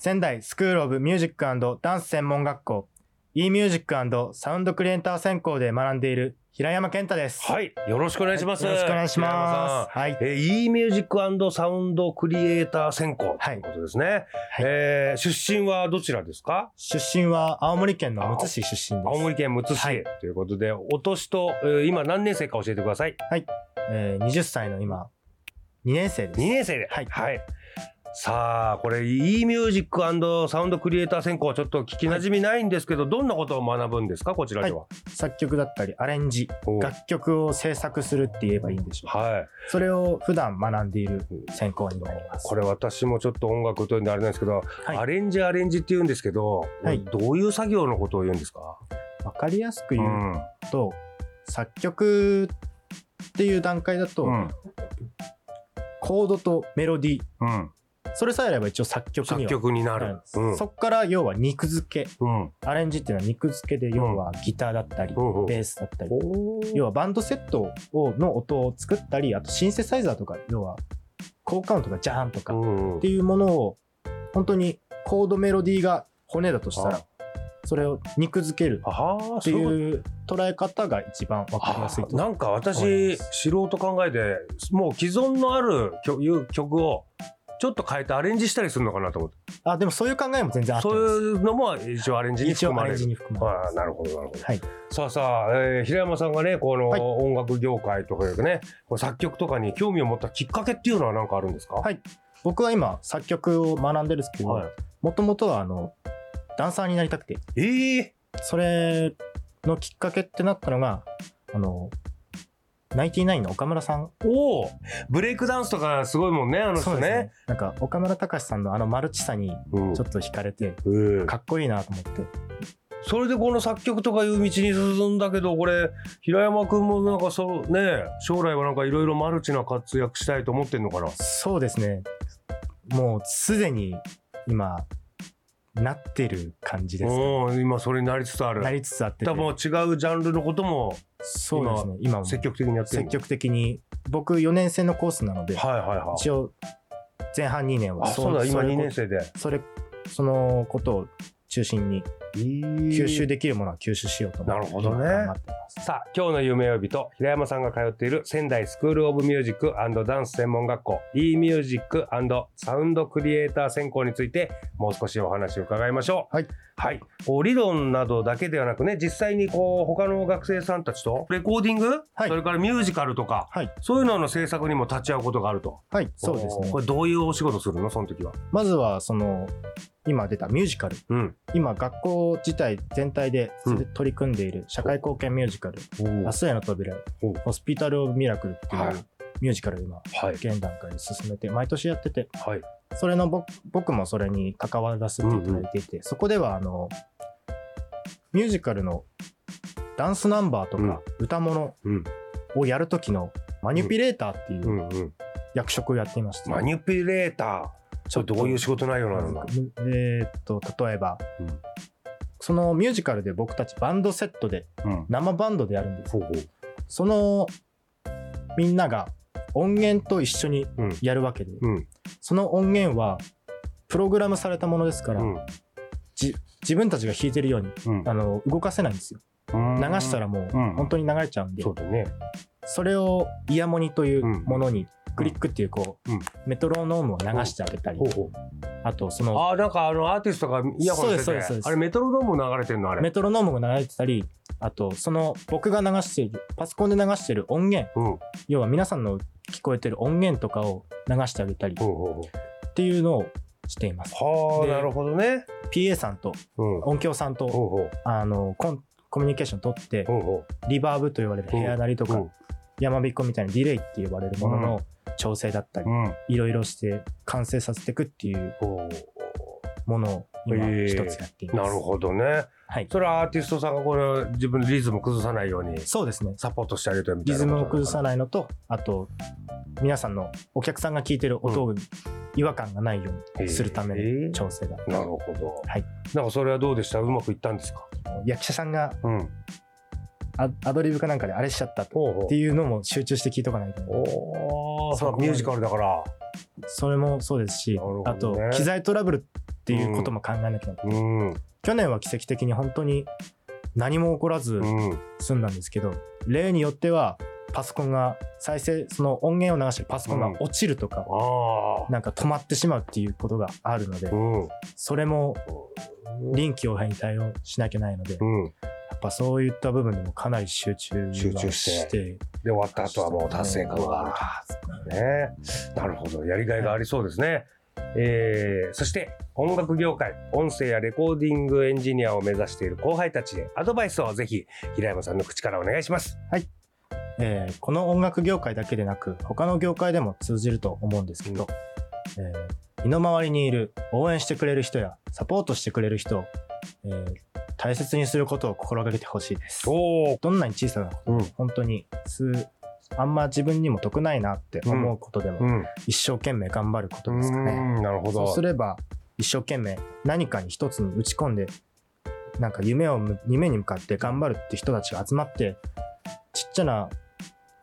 仙台スクールオブミュージックダンス専門学校 e ミュージックサウンドクリエイター専攻で学んでいる平山健太です。はい。よろしくお願いします。よろしくお願いします。はい。えー、e ミュージックサウンドクリエイター専攻ということですね。はい、えー、出身はどちらですか？出身は青森県のむつ市出身です。青森県むつ市、はい、ということで、お年と、えー、今何年生か教えてください。はい。えー、20歳の今、2年生です。2年生で。はい。はい。さあ、これ e ミュージックサウンドクリエイター専攻はちょっと聞きなじみないんですけど、はい、どんなことを学ぶんですか？こちらでは、はい、作曲だったりアレンジ、楽曲を制作するって言えばいいんでしょう。はい。それを普段学んでいる専攻になります。これ私もちょっと音楽というのあれなんですけど、はい、アレンジアレンジって言うんですけど、はい、どういう作業のことを言うんですか？わかりやすく言うと、うん、作曲っていう段階だと、うん、コードとメロディー、うんそれさえあれば一応作曲には作曲になる、うん、そこから要は肉付け、うん、アレンジっていうのは肉付けで要はギターだったり、うん、ベースだったり、要はバンドセットをの音を作ったりあとシンセサイザーとか要は効果音とかジャーンとかっていうものを本当にコードメロディーが骨だとしたらそれを肉付けるっていう捉え方が一番わかりやすいなんか私素人考えてもう既存のある曲をちょっと変えてアレンジしたりするのかなと思って。あ、でもそういう考えも全然あってそういうのも一応アレンジに含まれる。一応アレンジに含まれる。あなるほど、なるほど。はい。さあさあ、えー、平山さんがね、この音楽業界とかね、はい、作曲とかに興味を持ったきっかけっていうのは何かあるんですか？はい。僕は今、作曲を学んでるんですけど、もともとはあの、ダンサーになりたくて。ええー、それのきっかけってなったのが、あの、ナインティナインの岡村さん。おおブレイクダンスとかすごいもんね、あの人ね。ねなんか、岡村隆史さんのあのマルチさにちょっと惹かれて、うん、かっこいいなと思って。それでこの作曲とかいう道に進んだけど、これ、平山くんもなんかそう、ね、将来はなんかいろいろマルチな活躍したいと思ってんのかな？そうですね。もうすでに今、なってる感じです、ね、今それになりつつある。なりつつあって多分違うジャンルのことも、そうですね。今積極的にやってる積極的に。僕4年生のコースなので、はいはいはい、一応前半2年はそうだ、今2年生で。それ、そのことを中心に吸収できるものは吸収しようと思ってなるほどね。さあ今日の夢呼びと平山さんが通っている仙台スクールオブミュージックダンス専門学校 e ミュージックサウンドクリエイター専攻についてもう少しお話を伺いましょう。はい、はい、こう理論などだけではなくね実際にこう他の学生さんたちとレコーディング、はい、それからミュージカルとか、はい、そういうのの制作にも立ち会うことがあると。はい。そうですね。これどういうお仕事するの？その時は。まずはその今出たミュージカル、うん、今学校自体全体で取り組んでいる社会貢献ミュージカル「明日への扉」「ホスピタル・オブ・ミラクル」っていうミュージカルを今、現段階で進めて毎年やってて、はい、それの僕もそれに関わらせていただいていて、そこではあのミュージカルのダンスナンバーとか歌物をやる時のマニュピレーターっていう役職をやっていました、マニュピレーター？ちょっとどういう仕事内容なの？か。えー、っと、例えば、うん、そのミュージカルで僕たちバンドセットで、生バンドでやるんです。うん、そのみんなが音源と一緒にやるわけで、うん、その音源はプログラムされたものですから、じ自分たちが弾いてるように、あの動かせないんですよ。流したらもう本当に流れちゃうんで、そね、それをイヤモニというものにクリックっていうこう、メトロノームを流してあげたり、ああとそのああなんかあのアーティストがイヤホンしてそうですそうです。てあれメトロノーム流れてんのあれ。メトロノームが流れてたりあとその僕が流しているパソコンで流している音源うん。要は皆さんの聞こえてる音源とかを流してあげたりっていうのをしています。ではあなるほどね。PA さんとうん。音響さんとほうほう。あのコンコミュニケーション取ってリバーブと言われる部屋なりとかうん。山びっこみたいなディレイって呼ばれるものの調整だったりいろいろして完成させていくっていうほものを今一つやっていうます。なるほどね。はい。それはアーティストさんがこれ自分でリズム崩さないようにそうですね。サポートしてあげてるみたいなリズムを崩さいないのと、あと、皆さんのお客さんが聞いてる音を違和感がないようにするための調整が。なるほど。はい。なんかそれはどうでした？うまくいったんですか？役者さんがうんアアドリブかなんかであれしちゃったっていうのも集中して聞いとかないと。おーそミュージカルだから。それもそうですし、ね。あと、機材トラブルっていうことも考えなきゃならない。うん。去年は奇跡的に本当に何も起こらずうん。済んだんですけど、例によってはパソコンが再生その音源を流してるパソコンが落ちるとか、ああなんか止まってしまうっていうことがあるので、うん。それも臨機応変に対応しなきゃないので、やうんっぱそういった部分でもかなり集中は集中してで終わった後はもう達成感があると。ね。なるほどやりがいがありそうですね、えーそして音楽業界音声やレコーディングエンジニアを目指している後輩たちへアドバイスをぜひ平山さんの口からお願いします。えーこの音楽業界だけでなく他の業界でも通じると思うんですけど、えー身の回りにいる応援してくれる人やサポートしてくれる人を、えー大切にすることを心がけてほしいです。どんなに小さなことうん。本当に数あんま自分にも得ないなって思うことでも、うん。一生懸命頑張ることですかね。うんなるほど。そうすれば一生懸命何かに一つに打ち込んでなんか夢をむ夢に向かって頑張るって人たちが集まってちっちゃな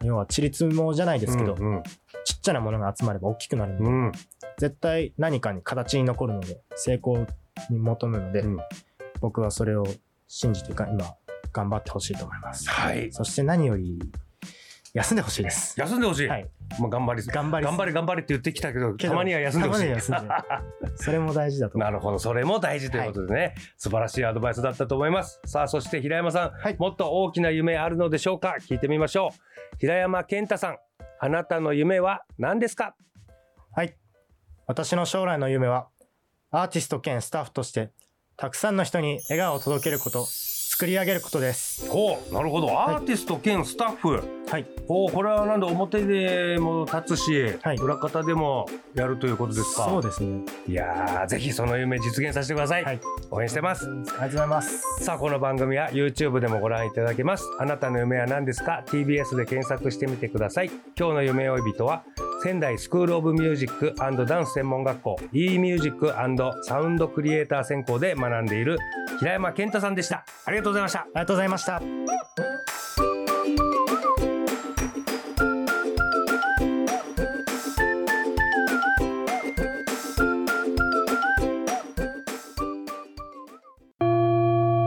要はちりつもじゃないですけど、うん。ちっちゃなものが集まれば大きくなるので、うん。絶対何かに形に残るので成功に求むので、うん僕はそれを信じてか今頑張ってほしいと思います。はい。そして何より休んでほしいです。休んでほしい、はい、まあ、頑張り頑張り頑張れ頑張れって言ってきたけどたまには休んでほしい。たまには休んで それも大事だとな。るほど。それも大事ということでね、素晴らしいアドバイスだったと思います。さあそして平山さん、はい。もっと大きな夢あるのでしょうか？聞いてみましょう。平山健太さん。あなたの夢は何ですか？はい。私の将来の夢は、アーティスト兼スタッフとして、たくさんの人に笑顔を届けること、作り上げることです。おなるほど。アーティスト兼スタッフ、はい。おこれはなんで表でも立つし、はい裏方でもやるということですかそうですね。いやーぜひその夢実現させてください、はい。応援してますありがとうございます。さあこの番組は YouTube でもご覧いただけますあなたの夢は何ですか？TBS で検索してみてください今日の夢追い人は仙台スクールオブミュージックダンス専門学校 e ミュージックサウンドクリエイター専攻で学んでいる平山健太さんでしたありがとうございましたありがとうございました。